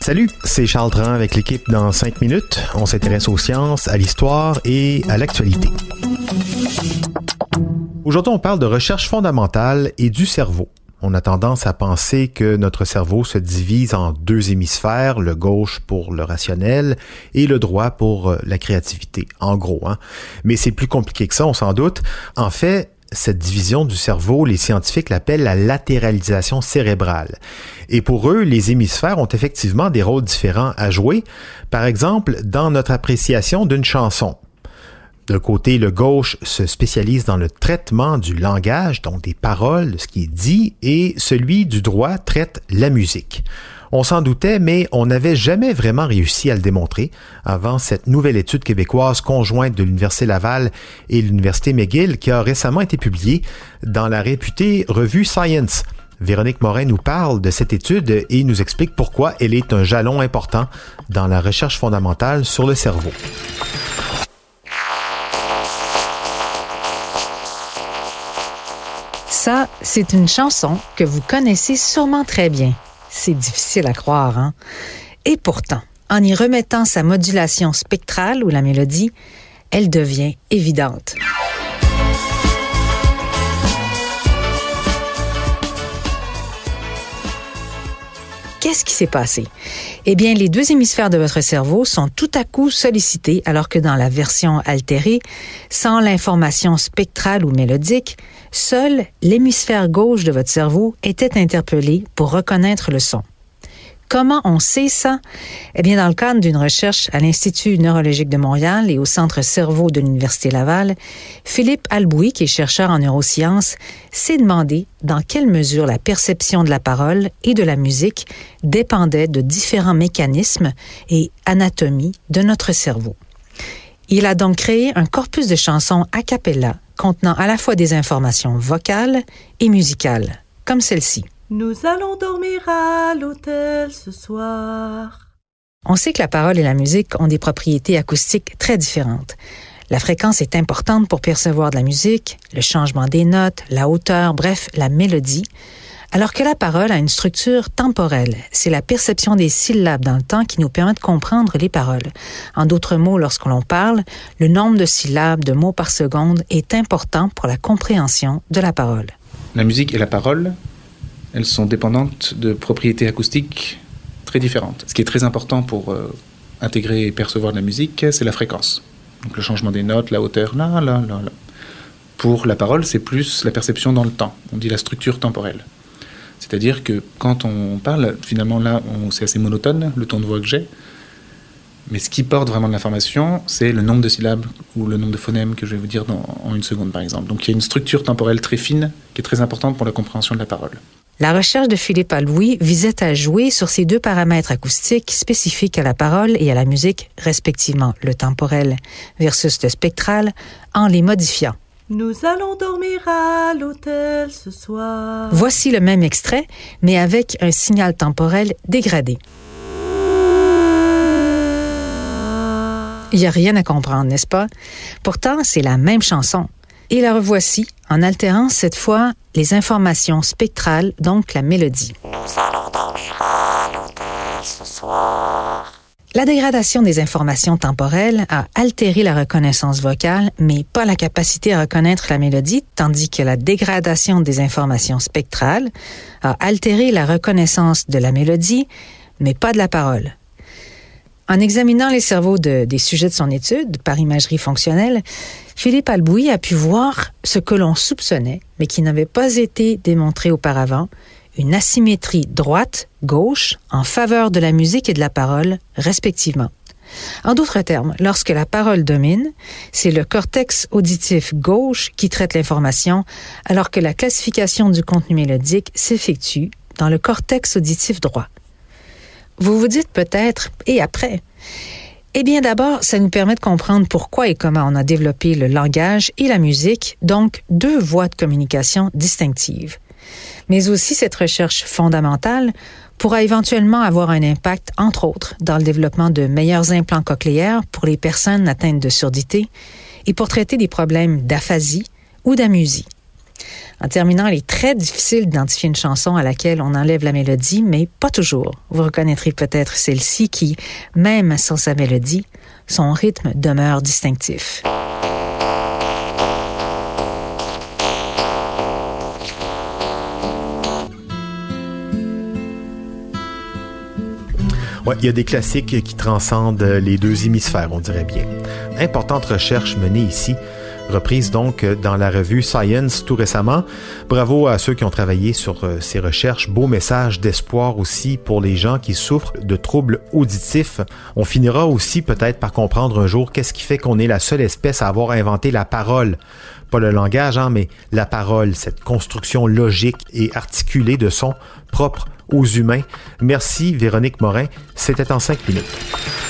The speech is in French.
Salut, c'est Charles Dran avec l'équipe dans 5 minutes. On s'intéresse aux sciences, à l'histoire et à l'actualité. Aujourd'hui, on parle de recherche fondamentale et du cerveau. On a tendance à penser que notre cerveau se divise en deux hémisphères, le gauche pour le rationnel et le droit pour la créativité, en gros. Hein. Mais c'est plus compliqué que ça, on s'en doute. En fait, cette division du cerveau, les scientifiques l'appellent la latéralisation cérébrale. Et pour eux, les hémisphères ont effectivement des rôles différents à jouer. Par exemple, dans notre appréciation d'une chanson. De côté, le gauche se spécialise dans le traitement du langage, donc des paroles, ce qui est dit, et celui du droit traite la musique. On s'en doutait, mais on n'avait jamais vraiment réussi à le démontrer avant cette nouvelle étude québécoise conjointe de l'Université Laval et l'Université McGill qui a récemment été publiée dans la réputée revue Science. Véronique Morin nous parle de cette étude et nous explique pourquoi elle est un jalon important dans la recherche fondamentale sur le cerveau. Ça, c'est une chanson que vous connaissez sûrement très bien. C'est difficile à croire, hein? Et pourtant, en y remettant sa modulation spectrale ou la mélodie, elle devient évidente. Qu'est-ce qui s'est passé? Eh bien, les deux hémisphères de votre cerveau sont tout à coup sollicités alors que dans la version altérée, sans l'information spectrale ou mélodique, seul l'hémisphère gauche de votre cerveau était interpellé pour reconnaître le son. Comment on sait ça? Eh bien, dans le cadre d'une recherche à l'Institut neurologique de Montréal et au Centre cerveau de l'Université Laval, Philippe Albouy, qui est chercheur en neurosciences, s'est demandé dans quelle mesure la perception de la parole et de la musique dépendait de différents mécanismes et anatomies de notre cerveau. Il a donc créé un corpus de chansons a cappella contenant à la fois des informations vocales et musicales, comme celle-ci. Nous allons dormir à l'hôtel ce soir. On sait que la parole et la musique ont des propriétés acoustiques très différentes. La fréquence est importante pour percevoir de la musique, le changement des notes, la hauteur, bref, la mélodie, alors que la parole a une structure temporelle. C'est la perception des syllabes dans le temps qui nous permet de comprendre les paroles. En d'autres mots, lorsque l'on parle, le nombre de syllabes, de mots par seconde est important pour la compréhension de la parole. La musique et la parole, elles sont dépendantes de propriétés acoustiques très différentes. Ce qui est très important pour euh, intégrer et percevoir de la musique, c'est la fréquence. Donc le changement des notes, la hauteur, là, là, là. Pour la parole, c'est plus la perception dans le temps. On dit la structure temporelle. C'est-à-dire que quand on parle, finalement là, c'est assez monotone, le ton de voix que j'ai. Mais ce qui porte vraiment de l'information, c'est le nombre de syllabes ou le nombre de phonèmes que je vais vous dire en une seconde, par exemple. Donc il y a une structure temporelle très fine qui est très importante pour la compréhension de la parole. La recherche de Philippe Alouis visait à jouer sur ces deux paramètres acoustiques spécifiques à la parole et à la musique, respectivement le temporel versus le spectral, en les modifiant. Nous allons dormir à l'hôtel ce soir. Voici le même extrait, mais avec un signal temporel dégradé. Il n'y a rien à comprendre, n'est-ce pas? Pourtant, c'est la même chanson. Et la revoici en altérant cette fois les informations spectrales, donc la mélodie. Nous allons dormir à ce soir. La dégradation des informations temporelles a altéré la reconnaissance vocale, mais pas la capacité à reconnaître la mélodie, tandis que la dégradation des informations spectrales a altéré la reconnaissance de la mélodie, mais pas de la parole. En examinant les cerveaux de, des sujets de son étude par imagerie fonctionnelle, Philippe Albouy a pu voir ce que l'on soupçonnait, mais qui n'avait pas été démontré auparavant, une asymétrie droite-gauche en faveur de la musique et de la parole, respectivement. En d'autres termes, lorsque la parole domine, c'est le cortex auditif gauche qui traite l'information, alors que la classification du contenu mélodique s'effectue dans le cortex auditif droit. Vous vous dites peut-être, et après? Eh bien d'abord, ça nous permet de comprendre pourquoi et comment on a développé le langage et la musique, donc deux voies de communication distinctives. Mais aussi cette recherche fondamentale pourra éventuellement avoir un impact, entre autres, dans le développement de meilleurs implants cochléaires pour les personnes atteintes de surdité et pour traiter des problèmes d'aphasie ou d'amusie. En terminant, il est très difficile d'identifier une chanson à laquelle on enlève la mélodie, mais pas toujours. Vous reconnaîtrez peut-être celle-ci qui, même sans sa mélodie, son rythme demeure distinctif. Ouais, il y a des classiques qui transcendent les deux hémisphères, on dirait bien. Importante recherche menée ici, reprise donc dans la revue Science tout récemment. Bravo à ceux qui ont travaillé sur euh, ces recherches. Beau message d'espoir aussi pour les gens qui souffrent de troubles auditifs. On finira aussi peut-être par comprendre un jour qu'est-ce qui fait qu'on est la seule espèce à avoir inventé la parole pas le langage, hein, mais la parole, cette construction logique et articulée de son propre aux humains. Merci Véronique Morin, c'était en cinq minutes.